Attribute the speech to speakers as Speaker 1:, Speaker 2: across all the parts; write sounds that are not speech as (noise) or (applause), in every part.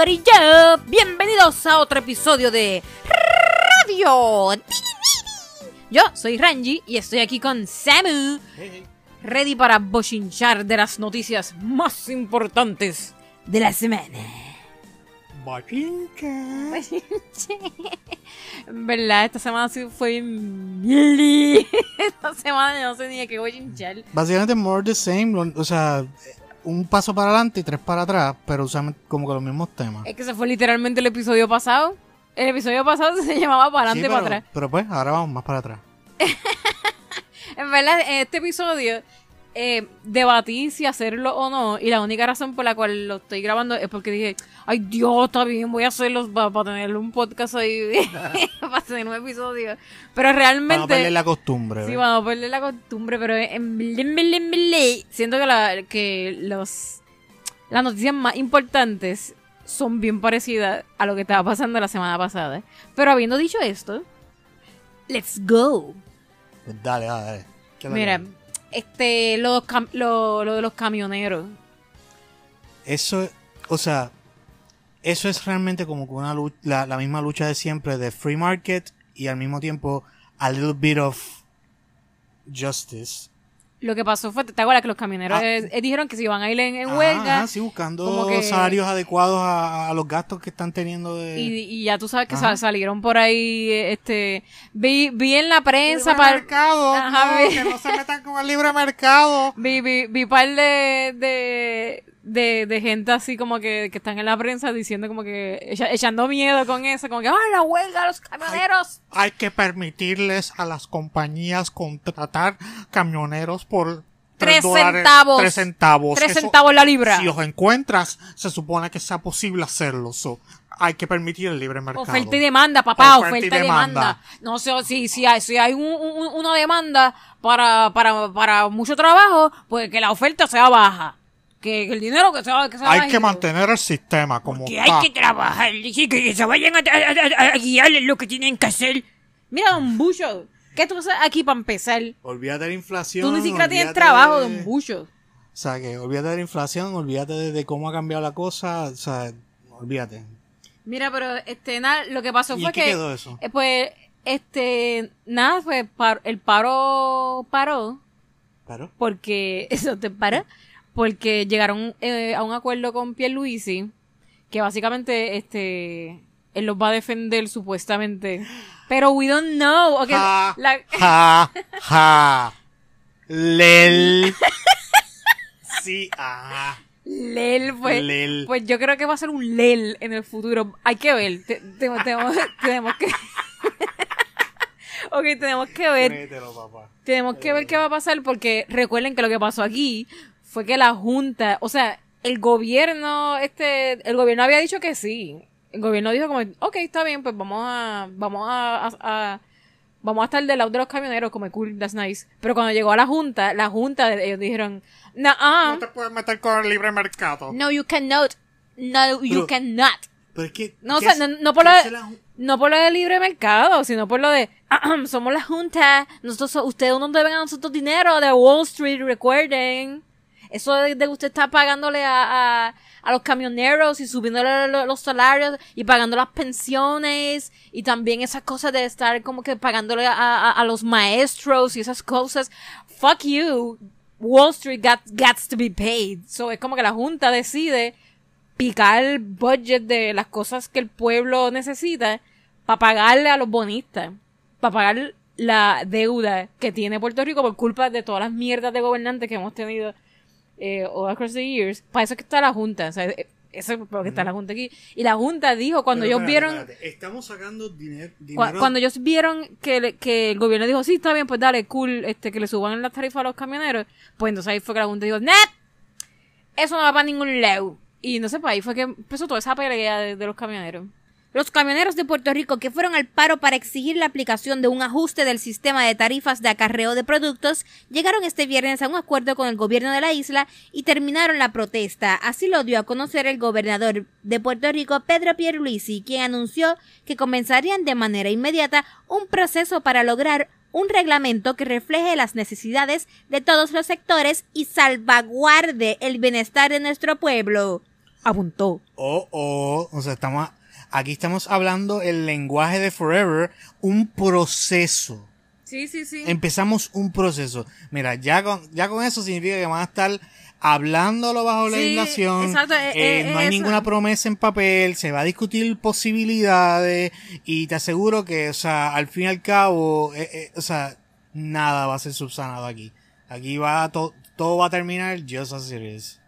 Speaker 1: Corillo, bienvenidos a otro episodio de Radio. Yo soy Ranji y estoy aquí con Samu, ready para bochinchar de las noticias más importantes de la semana. ¿Verdad? Esta semana sí fue bien... (laughs) Esta semana no sé ni de qué bochinchar.
Speaker 2: Básicamente more the same, o sea, un paso para adelante y tres para atrás, pero usan como que los mismos temas.
Speaker 1: Es que se fue literalmente el episodio pasado. El episodio pasado (laughs) se llamaba para adelante
Speaker 2: Sí,
Speaker 1: y para atrás.
Speaker 2: pero pues, ahora vamos más para atrás. (laughs)
Speaker 1: En verdad, en este episodio eh, debatí si hacerlo o no. Y la única razón por la cual lo estoy grabando es porque dije, ay Dios, está bien, voy a hacerlo para tener un podcast ahí, (laughs) para tener un episodio. Pero realmente...
Speaker 2: no perder la costumbre.
Speaker 1: Sí, vamos a perder la costumbre, pero en en- en- en- siento que, la, que los las noticias más importantes son bien parecidas a lo que estaba pasando la semana pasada. Pero habiendo dicho esto, let's go.
Speaker 2: Pues dale, dale, dale. ¿Qué es lo
Speaker 1: Mira? Este, lo, lo de los camioneros.
Speaker 2: Eso, o sea, eso es realmente como que una lucha, la, la misma lucha de siempre de free market y al mismo tiempo a little bit of justice.
Speaker 1: Lo que pasó fue, ¿te acuerdas que los camioneros
Speaker 2: Ah.
Speaker 1: eh, eh, dijeron que se iban a ir en, en
Speaker 2: Ajá,
Speaker 1: huelga?
Speaker 2: ajá, sí, buscando
Speaker 1: que-
Speaker 2: salarios adecuados a, a los gastos que están teniendo de...
Speaker 1: Y, y ya tú sabes que sal- salieron por ahí, este, vi, vi en la prensa
Speaker 2: libre
Speaker 1: para...
Speaker 2: mercado,
Speaker 1: Ajá,
Speaker 2: no,
Speaker 1: vi-
Speaker 2: que no se metan con el libre mercado. (laughs)
Speaker 1: Vi, vi, vi par de, de, de, de gente así como que, que están en la prensa diciendo como que echa- echando miedo con eso, como que ¡ay, la huelga, los camioneros!
Speaker 2: Hay que permitirles a las compañías contratar camioneros por
Speaker 1: Tres centavos.
Speaker 2: Tres centavos.
Speaker 1: Tres centavos la libra.
Speaker 2: Si los encuentras, se supone que sea posible hacerlo. So, hay que permitir el libre mercado.
Speaker 1: Oferta y demanda, papá,
Speaker 2: Oferta
Speaker 1: oferta,
Speaker 2: y
Speaker 1: y demanda.
Speaker 2: demanda.
Speaker 1: No sé, si, si hay, si hay un- un- una demanda para, para, para mucho trabajo, pues que la oferta sea baja. Que, el dinero que sea, que sea
Speaker 2: Hay que mantener el sistema como
Speaker 1: Que hay que trabajar, y que se vayan a, a- a- a guiar en lo que tienen que hacer. Mira, don Bucho, ¿qué tú haces aquí para empezar?
Speaker 2: Olvídate de la inflación.
Speaker 1: Tú ni siquiera tienes trabajo,
Speaker 2: de-
Speaker 1: don Bucho.
Speaker 2: O sea, que olvídate de la inflación, olvídate de, de cómo ha cambiado la cosa. O sea, olvídate.
Speaker 1: Mira, pero este, nada, lo que pasó
Speaker 2: ¿Y
Speaker 1: fue
Speaker 2: qué
Speaker 1: que.
Speaker 2: quedó eso?
Speaker 1: eh, pues, este, nada, pues par- el paro paró
Speaker 2: ¿Pero?
Speaker 1: porque (laughs) eso te para porque llegaron eh, a un acuerdo con Pierluisi que básicamente este él los va a defender supuestamente pero we don't know ok,
Speaker 2: Ja,
Speaker 1: la-
Speaker 2: ja, ja. Lel. Sí, ah.
Speaker 1: Lel pues
Speaker 2: Lel.
Speaker 1: pues yo creo que va a ser un Lel en el futuro hay que ver Te- te- tenemos, tenemos que (laughs) ok tenemos que ver
Speaker 2: Créetelo, papá.
Speaker 1: Tenemos que ver qué va a pasar porque recuerden que lo que pasó aquí fue que la junta, o sea, el gobierno, este, el gobierno había dicho que sí. El gobierno dijo como, ok, está bien, pues vamos a, vamos a, a- a- vamos a estar del lado de los camioneros, como cool, that's nice. Pero cuando llegó a la junta, la junta, ellos dijeron, no,
Speaker 2: No te puedes meter con el libre mercado.
Speaker 1: no, you cannot, no, you
Speaker 2: Pero-
Speaker 1: cannot.
Speaker 2: Pero es que.
Speaker 1: No, o
Speaker 2: ¿qué
Speaker 1: sea,
Speaker 2: es-
Speaker 1: no, no por lo de,
Speaker 2: la
Speaker 1: no por lo de libre mercado, sino por lo de (clears throat) somos la junta, nosotros so- ustedes no deben a nosotros dinero de Wall Street, recuerden. Eso de, que usted está pagándole a, a, a los camioneros y subiéndole lo- los salarios y pagando las pensiones y también esas cosas de estar como que pagándole a, a, a los maestros y esas cosas. Fuck you. Wall Street got, gets to be paid. So es como que la junta decide picar el budget de las cosas que el pueblo necesita para pagarle a los bonistas, para pagar la deuda que tiene Puerto Rico por culpa de todas las mierdas de gobernantes que hemos tenido eh, all across the years. Para eso es que está la Junta, o sea, eh, eso es por lo que está la Junta aquí. Y la Junta dijo, cuando
Speaker 2: Pero
Speaker 1: ellos
Speaker 2: espérate,
Speaker 1: vieron...
Speaker 2: espérate. Estamos sacando diner-
Speaker 1: Cu-
Speaker 2: dinero.
Speaker 1: Cuando ellos vieron que, le- que el gobierno dijo, sí, está bien, pues dale, cool, este, que le suban las tarifas a los camioneros, pues entonces ahí fue que la Junta dijo, ¡Net! Eso no va para ningún lado. Y no sé, pues ahí fue que empezó toda esa pelea de, de los camioneros.
Speaker 3: Los camioneros de Puerto Rico que fueron al paro para exigir la aplicación de un ajuste del sistema de tarifas de acarreo de productos llegaron este viernes a un acuerdo con el gobierno de la isla y terminaron la protesta. Así lo dio a conocer el gobernador de Puerto Rico, Pedro Pierluisi, quien anunció que comenzarían de manera inmediata un proceso para lograr un reglamento que refleje las necesidades de todos los sectores y salvaguarde el bienestar de nuestro pueblo. apuntó.
Speaker 2: Oh, oh, o sea, estamos, aquí estamos hablando el lenguaje de Forever, un proceso.
Speaker 1: Sí, sí, sí.
Speaker 2: Empezamos un proceso. Mira, ya con, ya con eso significa que van a estar hablándolo bajo
Speaker 1: Sí,
Speaker 2: legislación.
Speaker 1: exacto, eh,
Speaker 2: eh,
Speaker 1: eh,
Speaker 2: no hay
Speaker 1: eso.
Speaker 2: ninguna promesa en papel, se va a discutir posibilidades y te aseguro que, o sea, al fin y al cabo, eh, eh, o sea, nada va a ser subsanado aquí. Aquí va, to- todo va a terminar just as it is.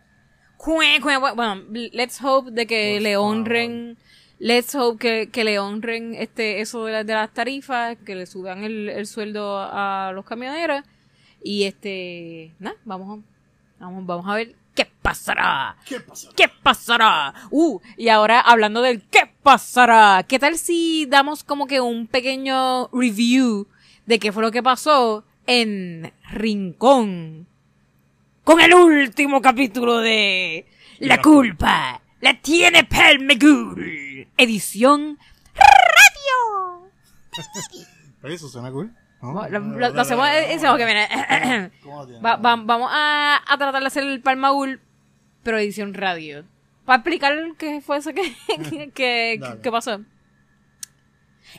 Speaker 1: Bueno, let's hope de que le honren, let's hope que, que le honren este, eso de, la- de las tarifas, que le suban el, el sueldo a los camioneros. Y este, nada, vamos, a- vamos, vamos a ver qué pasará.
Speaker 2: ¿Qué pasa?
Speaker 1: ¿Qué pasará? Uh, y ahora hablando del qué pasará, ¿qué tal si damos como que un pequeño review de qué fue lo que pasó en Rincón? Con el último capítulo de La
Speaker 2: La
Speaker 1: culpa la tiene Pelmegul, edición radio. (laughs)
Speaker 2: Eso suena cool. ¿no?
Speaker 1: Lo, lo- lo hacemos, eh. Va- va- vamos a, a tratar de hacer el Palmaul, pero edición radio. Para explicar qué fue eso que, (laughs) que,
Speaker 2: Dale.
Speaker 1: que pasó.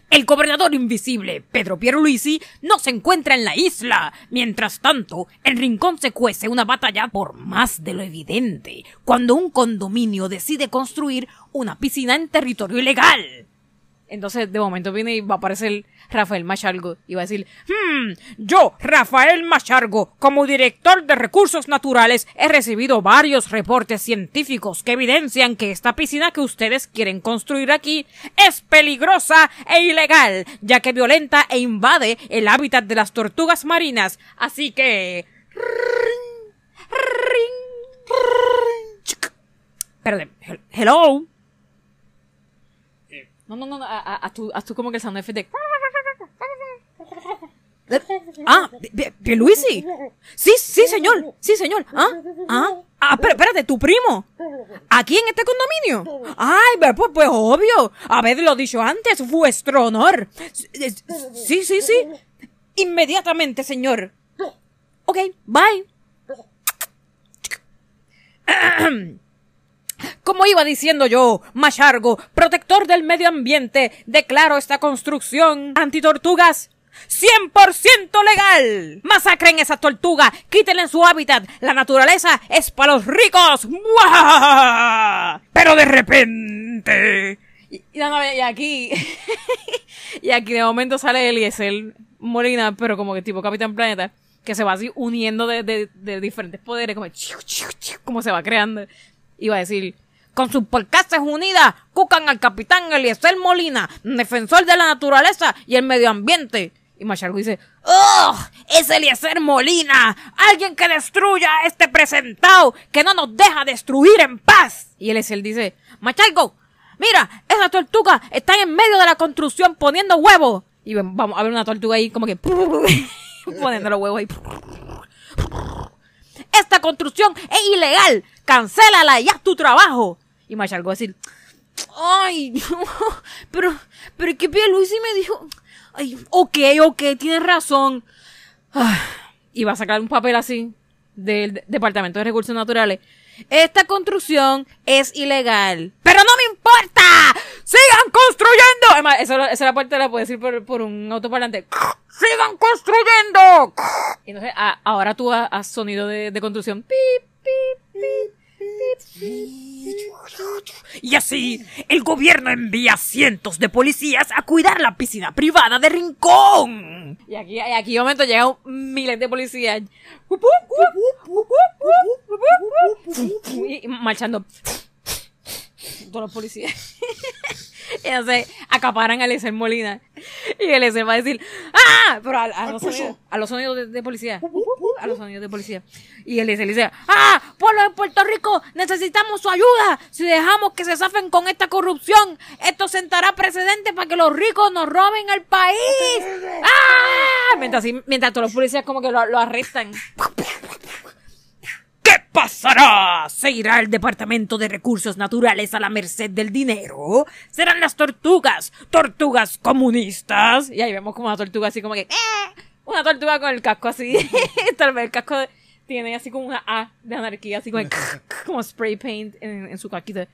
Speaker 1: El gobernador invisible, Pedro Pierluisi, no se encuentra en la isla. Mientras tanto, en Rincón se cuece una batalla por más de lo evidente, cuando un condominio decide construir una piscina en territorio ilegal. Entonces, de momento viene y va a aparecer Rafael Machargo y va a decir, hmm, yo, Rafael Machargo, como director de recursos naturales, he recibido varios reportes científicos que evidencian que esta piscina que ustedes quieren construir aquí es peligrosa e ilegal, ya que violenta e invade el hábitat de las tortugas marinas. Así que... Hel- hello. No, no, no, no, haz tú, haz tú como que el sound effect de... (laughs) Ah, Pierluisi. Sí, sí, señor. Sí, señor. Ah, ah, ah, pero espérate, tu primo. ¿Aquí en este condominio? Ay, pues, pues, obvio. Haberlo dicho antes, vuestro honor. Sí, sí, sí. Inmediatamente, señor. Ok, bye. (clears throat) Como iba diciendo yo, Machargo, protector del medio ambiente, declaro esta construcción antitortugas 100% legal. Masacren esa tortuga, quítenle su hábitat. La naturaleza es para los ricos. ¡Muajajaja! Pero de repente... Y, y aquí... (laughs) y aquí de momento sale Eliezer Molina, pero como que tipo Capitán Planeta, que se va así uniendo de, de- de diferentes poderes, como, chiu, chiu, chiu, como se va creando. Iba a decir, con sus porcases unidas, cucan al capitán Eliezer Molina, defensor de la naturaleza y el medio ambiente. Y Machargo dice, ¡Oh! ¡Es Eliezer Molina! ¡Alguien que destruya a este presentado! ¡Que no nos deja destruir en paz! Y Eliezer dice, Machargo, mira, esas tortugas están en medio de la construcción poniendo huevos. Y vamos a ver una tortuga ahí como que (laughs) poniendo los huevos ahí. Esta construcción es ilegal. Cancélala y haz tu trabajo. Y Machargo va a decir, ay, (laughs) no, pero, pero que Pierluisi me dijo, ay, ok, ok, tienes razón. Ah, Y va a sacar un papel así del de- Departamento de Recursos Naturales. Esta construcción es ilegal. ¡Pero no me importa! ¡Sigan construyendo! Además, eso, esa parte la puedo decir por, por un autoparlante. ¡Sigan construyendo! Y entonces, a- ahora tú ha- haz sonido de, de construcción. Pip, pip, pip. Y así, el gobierno envía cientos de policías a cuidar la piscina privada de Rincón. Y aquí, aquí momento llegan miles de policías. Y marchando. Todos los policías. (laughs) Y entonces acaparan a Eliezer Molina. Y Eliezer va a decir, ¡Ah! Pero a, a los, sonidos, a los sonidos de, de policía. A los sonidos de policía. Y Eliezer dice, ¡Ah! Pueblo de Puerto Rico, necesitamos su ayuda. Si dejamos que se zafen con esta corrupción, esto sentará precedente para que los ricos nos roben el país. ¡Ah! Mientras, mientras todos los policías como que lo, lo arrestan. (laughs) ¿Qué pasará? ¿Se irá el Departamento de Recursos Naturales a la merced del dinero? ¿Serán las tortugas? ¿Tortugas comunistas? Y ahí vemos como una tortuga así como que... ¡eh! Una tortuga con el casco así. (laughs) Tal vez el casco tiene así como una A de anarquía, así como, (laughs) como spray paint en, en su caquita.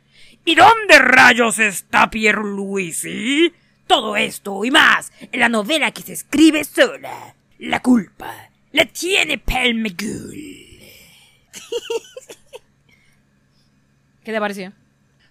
Speaker 1: ¿Y dónde rayos está Pierluisi? Todo esto y más en la novela que se escribe sola. La culpa la tiene Pelmegul. (laughs) ¿Qué te pareció?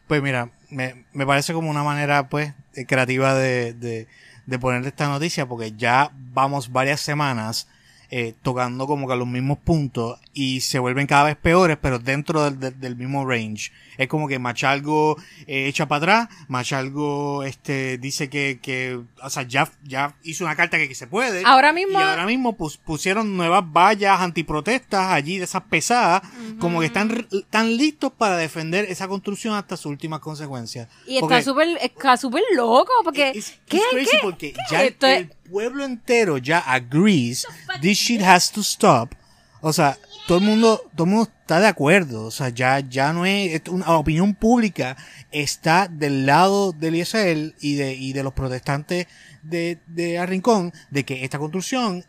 Speaker 2: Pues mira, me, me parece como una manera, pues, eh, creativa de, de, de poner esta noticia, porque ya vamos varias semanas eh, tocando como que los mismos puntos y se vuelven cada vez peores, pero dentro del, del, del mismo range. Es como que Machalgo eh, echa para atrás, Machalgo este, dice que, que, o sea, ya, ya hizo una carta que, que se puede.
Speaker 1: Ahora mismo-
Speaker 2: Y ahora mismo pus- pusieron nuevas vallas antiprotestas allí de esas pesadas, como que están, están listos para defender esa construcción hasta sus últimas consecuencias.
Speaker 1: Y
Speaker 2: Porque-
Speaker 1: está súper está súper loco, porque...
Speaker 2: It's-
Speaker 1: ¿Qué?
Speaker 2: it's
Speaker 1: ¿Qué?
Speaker 2: porque
Speaker 1: ¿Qué?
Speaker 2: ya
Speaker 1: Esto
Speaker 2: el pueblo entero ya agrees this shit has to stop. O sea, todo el mundo, todo el mundo está de acuerdo. O sea, ya, ya no es, una opinión pública está del lado del Israel y de, y de los protestantes de, de Arrincón de que esta construcción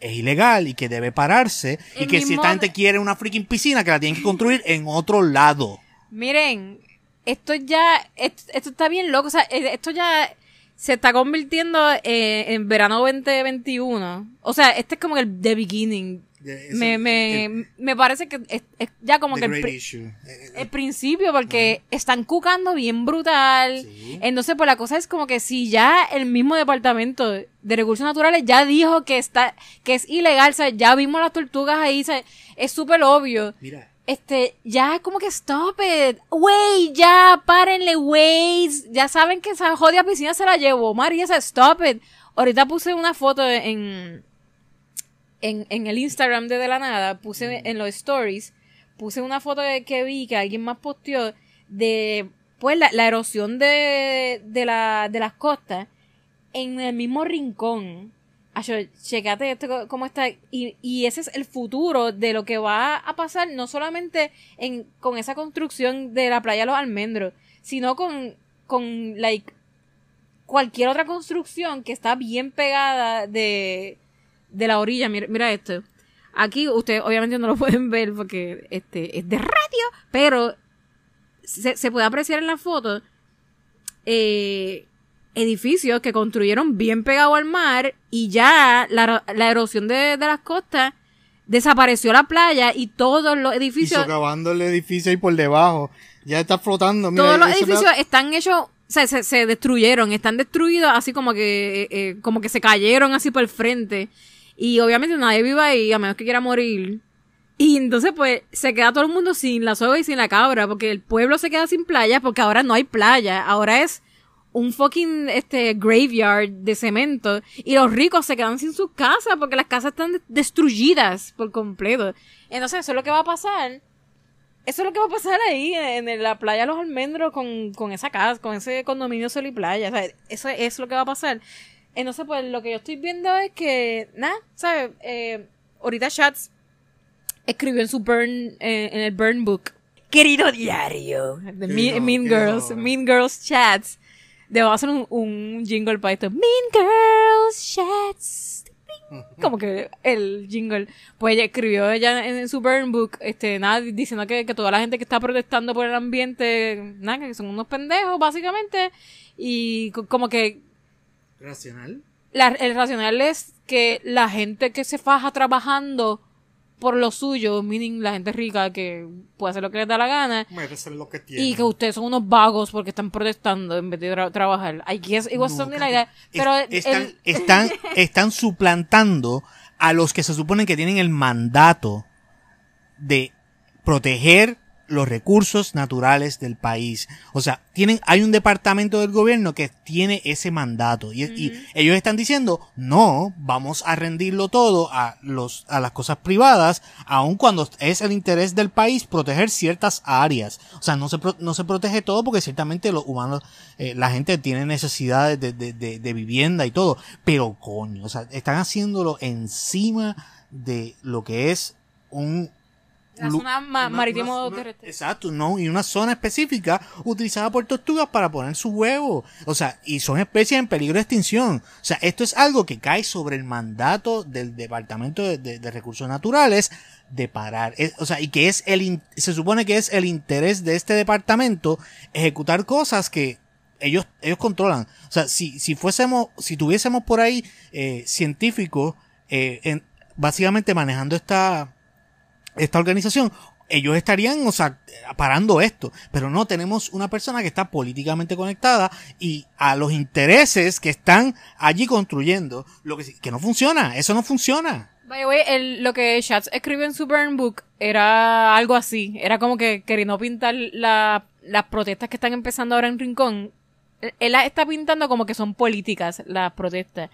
Speaker 2: es ilegal y que debe pararse y que si esta gente quiere una freaking piscina que la tienen que construir en otro lado.
Speaker 1: Miren, esto ya, esto, esto está bien loco, o sea, eh, esto ya se está convirtiendo eh, en verano 2021. O sea, este es como el the beginning.
Speaker 2: Es
Speaker 1: Me,
Speaker 2: el-
Speaker 1: me,
Speaker 2: el-
Speaker 1: me parece que es, es ya como que el,
Speaker 2: issue. Eh, eh,
Speaker 1: el principio, porque están cucando bien brutal.
Speaker 2: Sí.
Speaker 1: Entonces, pues la cosa es como que si ya el mismo departamento de recursos naturales ya dijo que está, que es ilegal, o sea, ya vimos las tortugas ahí, o sea, es súper obvio.
Speaker 2: Mira,
Speaker 1: Este, ya como que stop it. Wey, ya, párenle, wey. Ya saben que esa jodida piscina se la llevó. María, stop it. Ahorita puse una foto en, en, en el Instagram de De La Nada, puse en los stories, puse una foto que, que vi que alguien más posteó de, pues, la, la erosión de, de, la, de las costas en el mismo rincón. Acho, checate esto cómo está. Y, y ese es el futuro de lo que va a pasar, no solamente en, con esa construcción de la playa Los Almendros, sino con, con like, cualquier otra construcción que está bien pegada de, de la orilla. Mira, mira esto. Aquí ustedes obviamente no lo (laughs) pueden ver porque este es de radio, pero se, se puede apreciar en la foto eh, edificios que construyeron bien pegado al mar y ya la, la erosión de, de las costas desapareció la playa y todos los edificios
Speaker 2: socavando el edificio ahí por debajo. Ya está flotando. Mira,
Speaker 1: todos los edificios están hechos o sea, se, se destruyeron, están destruidos así como que, eh, eh, como que se cayeron así por el frente. Y obviamente nadie vive ahí, a menos que quiera morir. Y entonces pues se queda todo el mundo sin la soga y sin la cabra, porque el pueblo se queda sin playa, porque ahora no hay playa, ahora es un fucking este graveyard de cemento y los ricos se quedan sin sus casas porque las casas están de- destruidas por completo. Entonces eso es lo que va a pasar. Eso es lo que va a pasar ahí en, en la playa Los Almendros con, con esa casa, con ese condominio Sol y Playa. O sea, eso es lo que va a pasar. Entonces, pues lo que yo estoy viendo es que, nada, ¿sabes? Eh, ahorita Chats escribió en su Burn, eh, en el Burn Book. Querido diario. Mean,
Speaker 2: no,
Speaker 1: mean
Speaker 2: qué
Speaker 1: Girls.
Speaker 2: no.
Speaker 1: Mean Girls Chats. Debo hacer un, un jingle para esto. Mean Girls Chats. Como que el jingle. Pues ella escribió ella en, en su burn book, este, nada, diciendo que, que toda la gente que está protestando por el ambiente, nada, que son unos pendejos, básicamente. Y co- como que
Speaker 2: Racional.
Speaker 1: la- el racional es que la gente que se faja trabajando por lo suyo, meaning la gente rica que puede hacer lo que les da la gana,
Speaker 2: Merecen lo que tienen.
Speaker 1: y que ustedes son unos vagos porque están protestando en vez de tra- trabajar. I guess it was
Speaker 2: No,
Speaker 1: something like that. Pero
Speaker 2: Es- están,
Speaker 1: el-
Speaker 2: están, están (laughs) suplantando a los que se supone que tienen el mandato de proteger los recursos naturales del país. O sea, tienen, hay un departamento del gobierno que tiene ese mandato. Y, y ellos están diciendo, no, vamos a rendirlo todo a los, a las cosas privadas, aun cuando es el interés del país proteger ciertas áreas. O sea, no se, pro- no se protege todo porque ciertamente los humanos, eh, la gente tiene necesidades de, de, de, de vivienda y todo. Pero coño, o sea, están haciéndolo encima de lo que es un
Speaker 1: La zona
Speaker 2: una-
Speaker 1: marítimo
Speaker 2: una-. Exacto, no, y una zona específica utilizada por tortugas para poner sus huevos. O sea, y son especies en peligro de extinción. O sea, esto es algo que cae sobre el mandato del Departamento de, de- de Recursos Naturales de parar. Es- o sea, y que es el, se supone que es el interés de este departamento ejecutar cosas que ellos, ellos controlan. O sea, si, si fuésemos, si tuviésemos por ahí eh, científicos, eh, en- básicamente manejando esta, esta organización, ellos estarían, o sea, parando esto. Pero no, tenemos una persona que está políticamente conectada y a los intereses que están allí construyendo, lo que, que no funciona, eso no funciona.
Speaker 1: By the way, lo que Schatz escribió en su burn book era algo así. Era como que queriendo pintar la- las protestas que están empezando ahora en Rincón. Él las está pintando como que son políticas las protestas.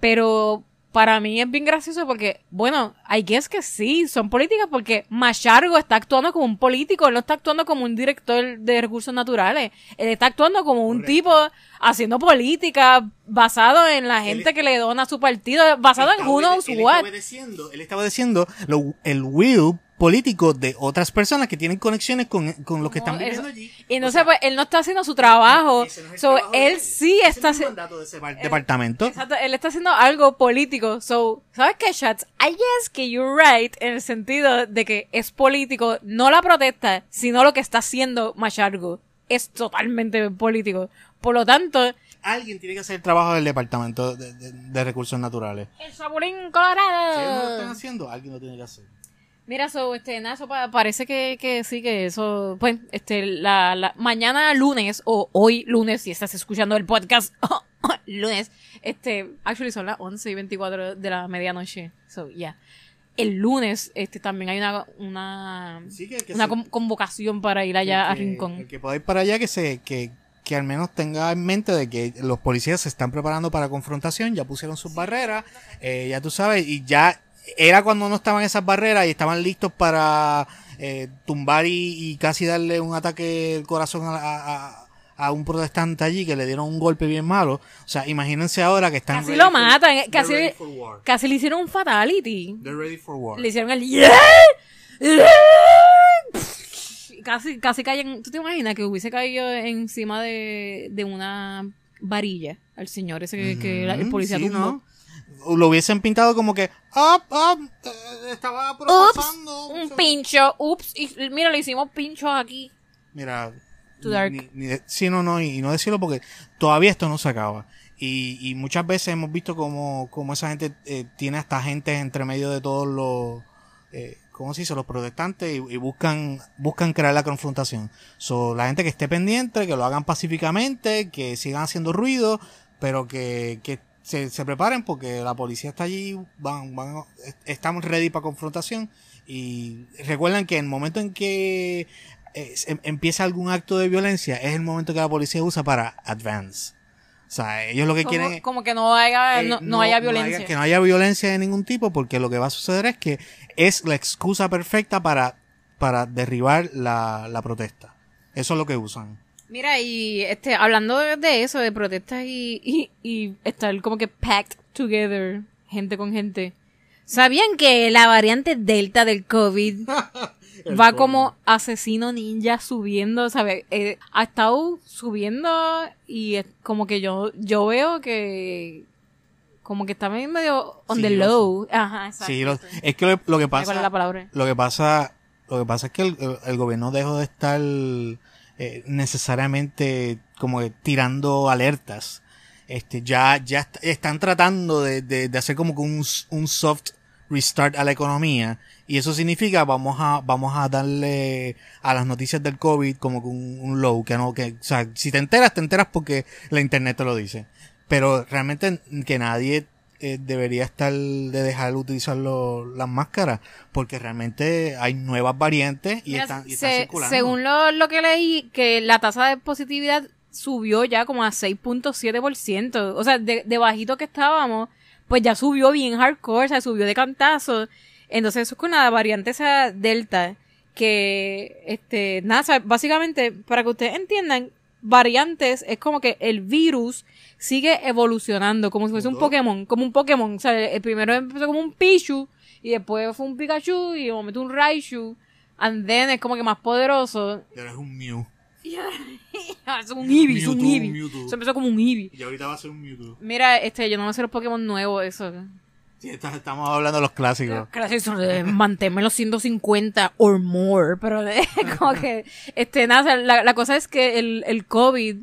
Speaker 1: Pero para mí es bien gracioso porque, bueno, I guess que sí, son políticas porque Machargo está actuando como un político, él no está actuando como un director de recursos naturales, él está actuando como un
Speaker 2: Correcto.
Speaker 1: tipo haciendo política basado en la gente
Speaker 2: Él-
Speaker 1: que le dona su partido, basado en who knows
Speaker 2: él
Speaker 1: what.
Speaker 2: Está obedeciendo, él está obedeciendo lo- el will político de otras personas que tienen conexiones con, con los que están viviendo
Speaker 1: eso-
Speaker 2: allí.
Speaker 1: Y
Speaker 2: O
Speaker 1: entonces,
Speaker 2: sea,
Speaker 1: pues, él no está haciendo su trabajo.
Speaker 2: no es
Speaker 1: So,
Speaker 2: trabajo
Speaker 1: él sí
Speaker 2: Ese
Speaker 1: está haciendo.
Speaker 2: de ese bar- departamento.
Speaker 1: Exacto, él está haciendo algo político. So, ¿sabes qué, Shots? I guess que you're right en el sentido de que es político, no la protesta, sino lo que está haciendo Machargo. Es totalmente político. Por lo tanto,
Speaker 2: Alguien tiene que hacer el trabajo del departamento de, de- de recursos naturales.
Speaker 1: el Saburín
Speaker 2: Si ellos no lo están
Speaker 1: Colorado.
Speaker 2: haciendo, alguien lo tiene que hacer.
Speaker 1: Mira, so, este, nada, eso pa- parece que, que sí, que eso, pues, este, la, la, mañana lunes, o hoy lunes, si estás escuchando el podcast, (laughs) lunes, este, actually son las 11 y 24 de la medianoche, so, yeah. El lunes, este, también hay una, una,
Speaker 2: Sí, que- que
Speaker 1: una
Speaker 2: se-
Speaker 1: con- convocación para ir allá a Rincón.
Speaker 2: El que pueda ir para allá, que se, que, que al menos tenga en mente de que los policías se están preparando para confrontación, ya pusieron sus barreras, eh, ya tú sabes, y ya era cuando no estaban esas barreras y estaban listos para eh, tumbar y, y casi darle un ataque al corazón a, a- a un protestante allí que le dieron un golpe bien malo. O sea, imagínense ahora que están
Speaker 1: Casi lo matan, eh, casi-
Speaker 2: for war.
Speaker 1: Casi le hicieron un fatality.
Speaker 2: They're ready for war.
Speaker 1: Le hicieron el yeah, yeah. Casi, casi caen. ¿Tú te imaginas que hubiese caído encima de, de una varilla al señor ese que, que la- el policía
Speaker 2: sí,
Speaker 1: tumbó?
Speaker 2: ¿no? Lo hubiesen pintado como que, ah, ah, eh, estaba
Speaker 1: Ups,
Speaker 2: pasando.
Speaker 1: un pincho, ups, y mira, le hicimos pinchos aquí.
Speaker 2: Mira,
Speaker 1: Too dark.
Speaker 2: ni- ni de- sí, no, no, y, y no decirlo porque todavía esto no se acaba. Y, y muchas veces hemos visto como, como esa gente eh, tiene hasta gente entre medio de todos los, eh, ¿cómo se dice? Los protestantes y, y buscan, buscan crear la confrontación. So, la gente que esté pendiente, que lo hagan pacíficamente, que sigan haciendo ruido, pero que, que se, se preparen porque la policía está allí, van, van, estamos ready para confrontación. Y recuerden que en el momento en que eh, em- empieza algún acto de violencia, es el momento que la policía usa para advance. O sea, ellos lo que
Speaker 1: Como,
Speaker 2: quieren
Speaker 1: como que no haya,
Speaker 2: eh,
Speaker 1: no, no haya violencia.
Speaker 2: que no haya violencia de ningún tipo, porque lo que va a suceder es que es la excusa perfecta para, para derribar la, la protesta. Eso es lo que usan.
Speaker 1: Mira, y este, hablando de, eso, de protestas y, y, y estar como que packed together, gente con gente. ¿Sabían que la variante Delta del COVID (laughs) va como asesino ninja subiendo, ¿sabes? Eh, ha estado subiendo y es como que yo, yo veo que como que está medio on
Speaker 2: Sí,
Speaker 1: the
Speaker 2: lo
Speaker 1: low. Ajá, exacto.
Speaker 2: Sí, lo- es que lo, lo que
Speaker 1: ¿Cuál es la
Speaker 2: pasa,
Speaker 1: palabra?
Speaker 2: lo que pasa, lo que pasa es que el, el- el gobierno dejó de estar eh, necesariamente como tirando alertas. Este, ya, ya est- están tratando de, de, de hacer como que un, un soft restart a la economía. Y eso significa vamos a, vamos a darle a las noticias del COVID como que un, un low, que no, que, o sea, si te enteras, te enteras porque la internet te lo dice. Pero realmente que nadie eh, debería estar de dejar de utilizar lo- las máscaras, porque realmente hay nuevas variantes y
Speaker 1: Mira,
Speaker 2: están, y están
Speaker 1: se-
Speaker 2: circulando.
Speaker 1: según lo, lo que leí, que la tasa de positividad subió ya como a 6.7%. O sea, de, de bajito que estábamos, pues ya subió bien hardcore, o sea, subió de cantazo. Entonces eso es con la variante esa delta, que, este, nada, o sea, básicamente, para que ustedes entiendan, variantes es como que el virus sigue evolucionando, como si fuese un. Pokémon, como un Pokémon. O sea, el primero empezó como un Pichu, y después fue un Pikachu y de momento un Raichu, and then es como que más poderoso.
Speaker 2: Y ahora es un Mew. (laughs)
Speaker 1: es un Eevee, es un.
Speaker 2: Mewtwo.
Speaker 1: Eso empezó como un Eevee.
Speaker 2: Y ahorita va a ser un Mewtwo.
Speaker 1: Mira, este, yo no me sé los Pokémon nuevos, eso.
Speaker 2: Sí, estamos hablando de los clásicos.
Speaker 1: Gracias, eh, manténme los 150 or more, pero (laughs) como que, este, nada, o sea, la, la cosa es que el, el COVID,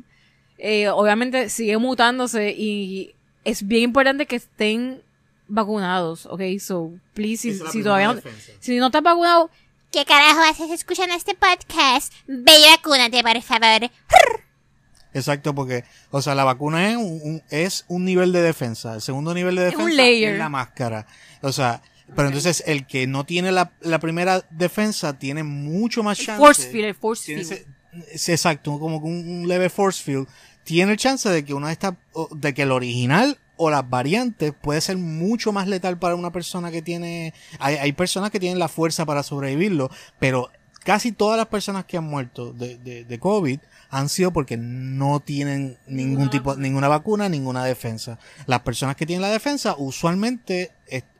Speaker 1: eh, obviamente sigue mutándose y es bien importante que estén vacunados, ok, so, please, si, todavía no, si no estás vacunado,
Speaker 3: ¿Qué carajo haces escuchando este podcast? Ve y vacúnate, por favor.
Speaker 2: Exacto, porque, o sea, la vacuna es un, un- es un nivel de defensa. El segundo nivel de
Speaker 1: un
Speaker 2: defensa
Speaker 1: layer.
Speaker 2: es la máscara. O sea, pero entonces el que no tiene la, la primera defensa tiene mucho más
Speaker 1: el
Speaker 2: chance.
Speaker 1: force field, el force field.
Speaker 2: ese- ese- exacto, como un, un leve force field. Tiene el chance de que una de estas, de que el original o las variantes puede ser mucho más letal para una persona que tiene, hay, hay personas que tienen la fuerza para sobrevivirlo, pero casi todas las personas que han muerto de, de, de COVID han sido porque no tienen ningún
Speaker 1: Ninguna
Speaker 2: tipo, ninguna vacuna, ninguna defensa. Las personas que tienen la defensa usualmente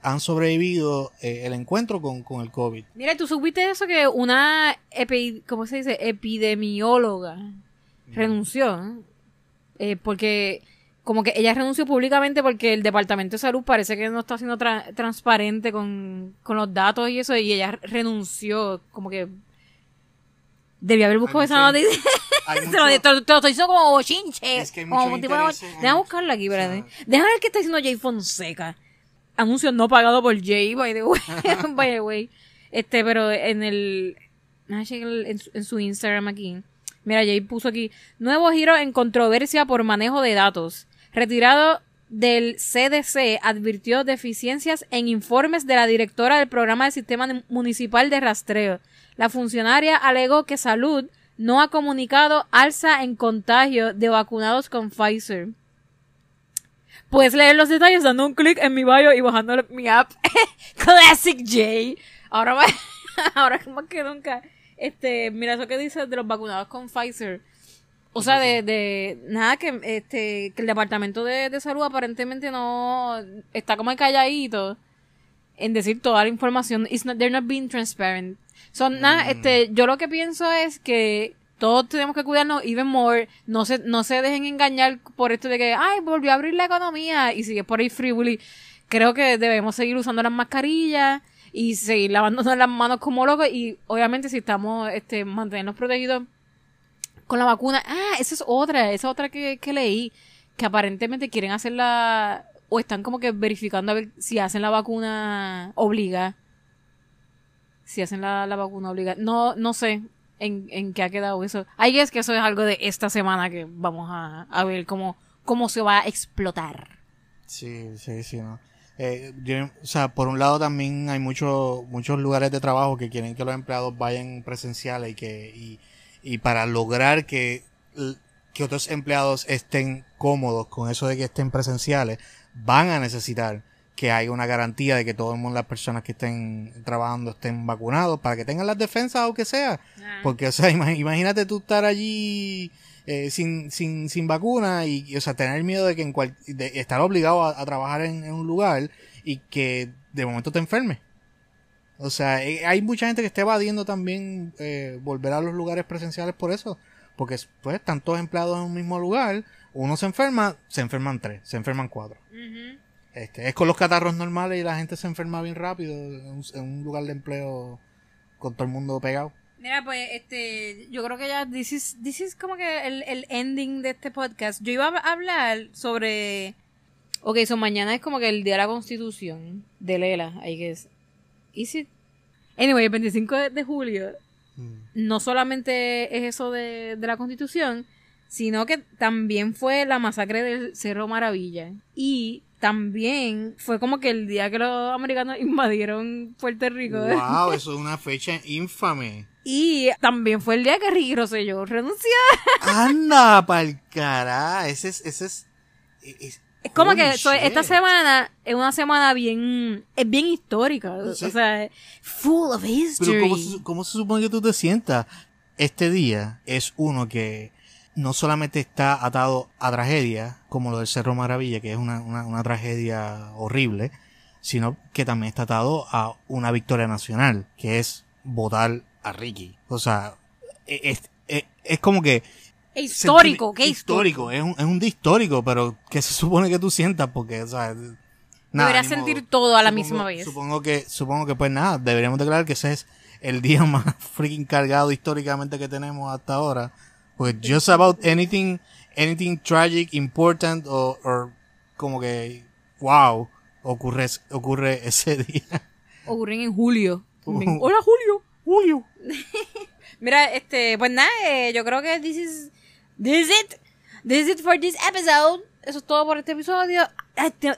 Speaker 2: han sobrevivido eh, el encuentro con, con el COVID.
Speaker 1: Mira, ¿tú supiste eso que una, epi, ¿cómo se dice? Epidemióloga renunció? ¿eh? Eh, porque, como que ella renunció públicamente porque el Departamento de Salud parece que no está siendo tra- transparente con, con los datos y eso, y ella renunció, como que debía haber buscado esa noticia. Te lo, te lo- te lo estoy diciendo como chinche.
Speaker 2: Es que hay
Speaker 1: como tipo de- Déjame aquí,
Speaker 2: o sea-
Speaker 1: espérate. Deja ver qué está diciendo Jay Fonseca. Anuncio no pagado por Jay, by the way. (laughs) by the way. Este, pero en el. déjame en, su, en su Instagram aquí. Mira, Jay puso aquí. Nuevo giro en controversia por manejo de datos. Retirado del CDC advirtió deficiencias en informes de la directora del programa del sistema municipal de rastreo. La funcionaria alegó que salud no ha comunicado alza en contagio de vacunados con Pfizer. Puedes leer los detalles dando un clic en mi bio y bajando mi app (laughs) Classic J. Ahora va- (laughs) ahora más que nunca. Este, mira eso que dice de los vacunados con Pfizer. O sea, de, de nada que este que el departamento de, salud aparentemente no está como calladito en decir toda la información. They're not being transparent. Son nada, este, yo lo que pienso es que todos tenemos que cuidarnos even more. No se, no se dejen engañar por esto de que, ay, volvió a abrir la economía y sigue por ahí free. Creo que debemos seguir usando las mascarillas y seguir lavándonos las manos como locos y obviamente si estamos, este, mantenernos protegidos con la vacuna. Ah, esa es otra, esa otra que, que leí, que aparentemente quieren hacerla o están como que verificando a ver si hacen la vacuna obliga. Si hacen la, la vacuna obliga. No, no sé en, en qué ha quedado eso. Ahí es que eso es algo de esta semana que vamos a, a ver cómo, cómo se va a explotar.
Speaker 2: Sí, sí, sí, no. Eh, o sea, por un lado también hay muchos muchos lugares de trabajo que quieren que los empleados vayan presenciales y que y, y para lograr que que otros empleados estén cómodos con eso de que estén presenciales, van a necesitar que haya una garantía de que todo el mundo, las personas que estén trabajando estén vacunados para que tengan las defensas aunque sea. Porque, o sea, (laughs) ima- imagínate tú estar allí eh, sin, sin, sin vacuna y, y, o sea, tener miedo de que en cual, de estar obligado a, a trabajar en, en un lugar y que de momento te enfermes. O sea, eh, hay mucha gente que está evadiendo también eh, volver a los lugares presenciales por eso. Porque, pues, están todos empleados en un mismo lugar. Uno se enferma, se enferman tres, se enferman cuatro. Este, es con los catarros normales y la gente se enferma bien rápido en un, en un lugar de empleo con todo el mundo pegado.
Speaker 1: Mira, pues, este, yo creo que ya, this is, this is como que el, el ending de este podcast. Yo iba a hablar sobre, ok, so mañana es como que el día de la constitución de Lela, I guess. Is it? Anyway, el 25 de, julio, no solamente es eso de, de la constitución, sino que también fue la masacre del Cerro Maravilla. Y también fue como que el día que los americanos (laughs) invadieron Puerto Rico.
Speaker 2: Wow, (laughs) eso es una fecha infame.
Speaker 1: Y también fue el día que Ricky Rosselló renunció. (laughs)
Speaker 2: Anda pa'l cara. Ese es, ese es. es-
Speaker 1: Es como que so, esta semana es una semana bien, es bien histórica. O
Speaker 2: Sí.
Speaker 1: sea, full of history.
Speaker 2: Pero ¿cómo se, cómo se supone que tú te sientas? Este día es uno que no solamente está atado a tragedia, como lo del Cerro Maravilla, que es una, una, una tragedia horrible, sino que también está atado a una victoria nacional, que es votar a Ricky. O sea, e, es, es, es como que...
Speaker 4: Histórico, qué
Speaker 2: histórico. Es un, es un día histórico, pero ¿qué se supone que tú sientas? Porque, o sea... nada,
Speaker 4: Deberías
Speaker 2: modo.
Speaker 4: sentir todo a la
Speaker 2: Supongo-
Speaker 4: misma vez.
Speaker 2: Supongo que, supongo que pues nada, deberíamos declarar que ese es el día (laughs) más freaking cargado históricamente que tenemos hasta ahora. Pues just about anything, anything tragic, important, o, or como que, wow, ocurre, ocurre ese (laughs) día.
Speaker 4: Ocurren en julio. También.
Speaker 2: Uh.
Speaker 4: Hola, Julio.
Speaker 2: Julio. (laughs)
Speaker 4: Mira, este, pues nada, eh, yo creo que this is, this is it. This is it for this episode. Eso es todo por este episodio.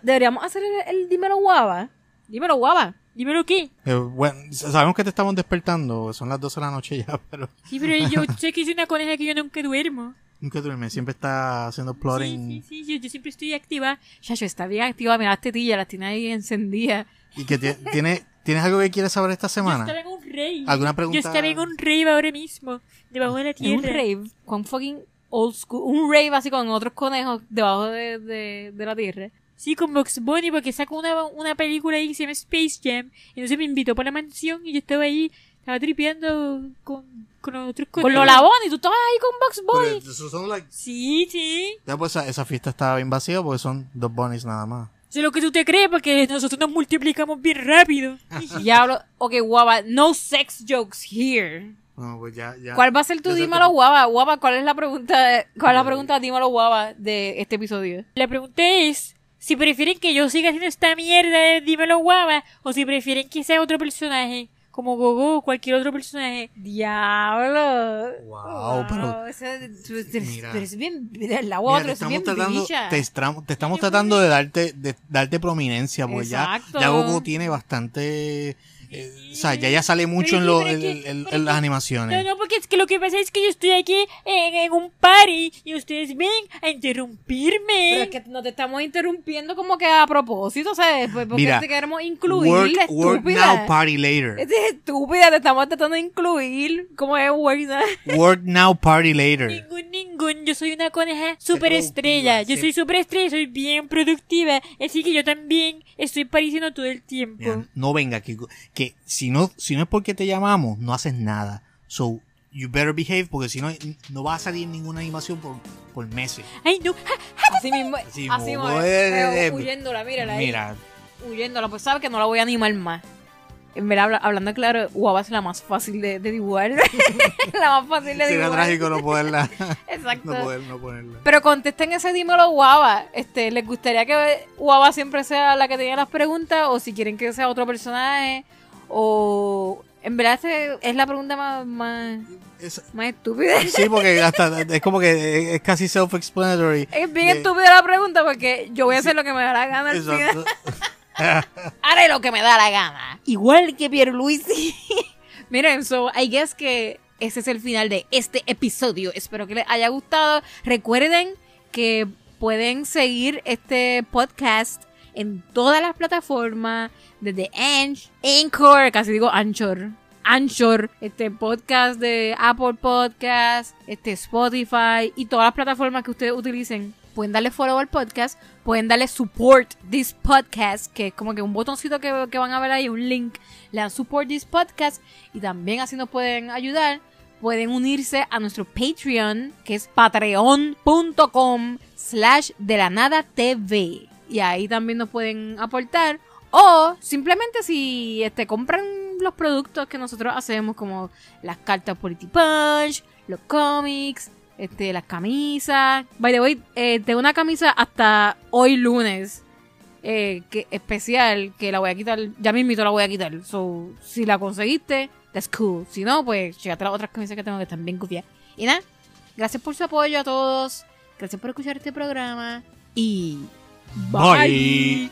Speaker 4: Deberíamos hacer el, el dímelo guava. Dímelo guava. Dímelo qué.
Speaker 2: Eh, bueno, sabemos que te estamos despertando, son las 12 de la noche ya, (laughs) pero
Speaker 4: Sí, pero yo (laughs) sé que soy una coneja que yo nunca duermo.
Speaker 2: nunca duerme, siempre está haciendo plotting.
Speaker 4: Sí, sí, sí, yo, yo siempre estoy activa. Chacho, está bien activa, mira las tetillas, las tiene ahí encendidas.
Speaker 2: ¿Y que ti- tiene, tienes algo que quieres saber esta
Speaker 4: Yo
Speaker 2: semana?
Speaker 4: estaba en un rave.
Speaker 2: ¿Alguna pregunta?
Speaker 4: Yo estaba en un rave ahora mismo, debajo de la
Speaker 1: En
Speaker 4: tierra.
Speaker 1: un rave, con fucking old school. Un rave así con otros conejos debajo de, de, de la tierra.
Speaker 4: Sí, con Box Bunny, porque sacó una, una película ahí que se llama Space Jam. Y entonces me invitó para la mansión y yo estaba ahí, estaba tripeando con, con los otros
Speaker 1: Con. Lola Bonnie, tú estabas ahí con Box Bunny.
Speaker 2: Pero esos son like-
Speaker 4: Sí, sí.
Speaker 2: Ya, pues esa, esa fiesta estaba bien vacía porque son dos bunnies nada más.
Speaker 4: Sé lo que tú te crees, porque nosotros nos multiplicamos bien rápido. (laughs)
Speaker 1: Diablo. Ok, guava. No sex jokes here.
Speaker 2: No, pues ya, ya.
Speaker 1: ¿Cuál va a ser tu dímelo
Speaker 2: que-
Speaker 1: guava? Guava, ¿cuál es la pregunta? ¿Cuál es la pregunta dímelo guava de este episodio?
Speaker 4: La pregunta es si prefieren que yo siga haciendo esta mierda de Dímelo Guava o si prefieren que sea otro personaje, como Gogo o cualquier otro personaje.
Speaker 1: Diablo.
Speaker 2: Wow, pero- Mira.
Speaker 1: tú eres bien. La guava,
Speaker 2: Mira, te estamos
Speaker 1: bien
Speaker 2: tratando,
Speaker 1: bicha.
Speaker 2: te, estra- te estamos tratando de darte, de darte prominencia, porque ya,
Speaker 1: Exacto.
Speaker 2: ya Goku tiene bastante, eh, o sea, ya ya sale mucho en, lo- en-
Speaker 4: que-
Speaker 2: en- en las animaciones.
Speaker 4: No, no, porque es que lo que pasa es que yo estoy aquí en, en un party y ustedes ven a interrumpirme.
Speaker 1: Pero es que no te estamos interrumpiendo como que a propósito, ¿sabes? Porque
Speaker 2: Mira,
Speaker 1: te queremos incluir,
Speaker 2: Work,
Speaker 1: la
Speaker 2: work
Speaker 1: estúpida.
Speaker 2: now, party later.
Speaker 1: Esta es estúpida, te estamos tratando de incluir. ¿Cómo es work now?
Speaker 2: Work now, party later.
Speaker 4: Ningún, ningún. Yo soy una coneja super estrella. Yo soy super estrella, soy bien productiva. Así que yo también estoy pareciendo todo el tiempo.
Speaker 2: Mira, no venga, que, que si no, si no es porque te llamamos, no haces nada. So, you better behave, porque si no, no va a salir ninguna animación por, por meses.
Speaker 4: Ay, no.
Speaker 1: Así mismo,
Speaker 2: Así
Speaker 1: así
Speaker 2: mismo, eh,
Speaker 1: eh,
Speaker 2: eh,
Speaker 1: huyéndola, mírala ahí.
Speaker 2: Mira,
Speaker 1: Huyéndola, pues sabe que no la voy a animar más. En verdad, habla- hablando claro, Guava es la más fácil de, de dibujar. (laughs) la más fácil de
Speaker 2: sería
Speaker 1: dibujar.
Speaker 2: trágico no poderla, (laughs)
Speaker 1: Exacto.
Speaker 2: no poder, no ponerla.
Speaker 1: Pero contesten ese dímelo Guava. Este, ¿Les gustaría que Guava siempre sea la que tenga las preguntas? O si quieren que sea otro personaje. O en verdad es la pregunta más, más,
Speaker 2: Es-
Speaker 1: más estúpida. (laughs)
Speaker 2: sí, porque hasta es como que es casi self-explanatory.
Speaker 1: Es bien
Speaker 2: De-
Speaker 1: estúpida la pregunta porque yo voy a hacer lo que me da la gana al (laughs) final. Haré lo que me da la gana. Igual que Pierluisi. (laughs) Miren, so, I guess que ese es el final de este episodio. Espero que les haya gustado. Recuerden que pueden seguir este podcast en todas las plataformas, desde Anch, Anchor, casi digo Anchor. Anchor, este podcast de Apple Podcast, este Spotify y todas las plataformas que ustedes utilicen. Pueden darle follow al podcast, pueden darle support this podcast, que es como que un botoncito que, que van a ver ahí, un link, le dan support this podcast y también así nos pueden ayudar. Pueden unirse a nuestro Patreon, que es patreon.com slash de la nada TV. Y ahí también nos pueden aportar. O simplemente si este, compran los productos que nosotros hacemos, como las cartas Polity Punch, los cómics, este, las camisas. By the way, eh, tengo una camisa hasta hoy lunes. eh, que, especial, que la voy a quitar. Ya mismito la voy a quitar. So, si la conseguiste, that's cool. Si no, pues llegate las otras camisas que tengo que están bien gufiadas. Y nada, gracias por su apoyo a todos. Gracias por escuchar este programa. Y Bye.
Speaker 2: Bye.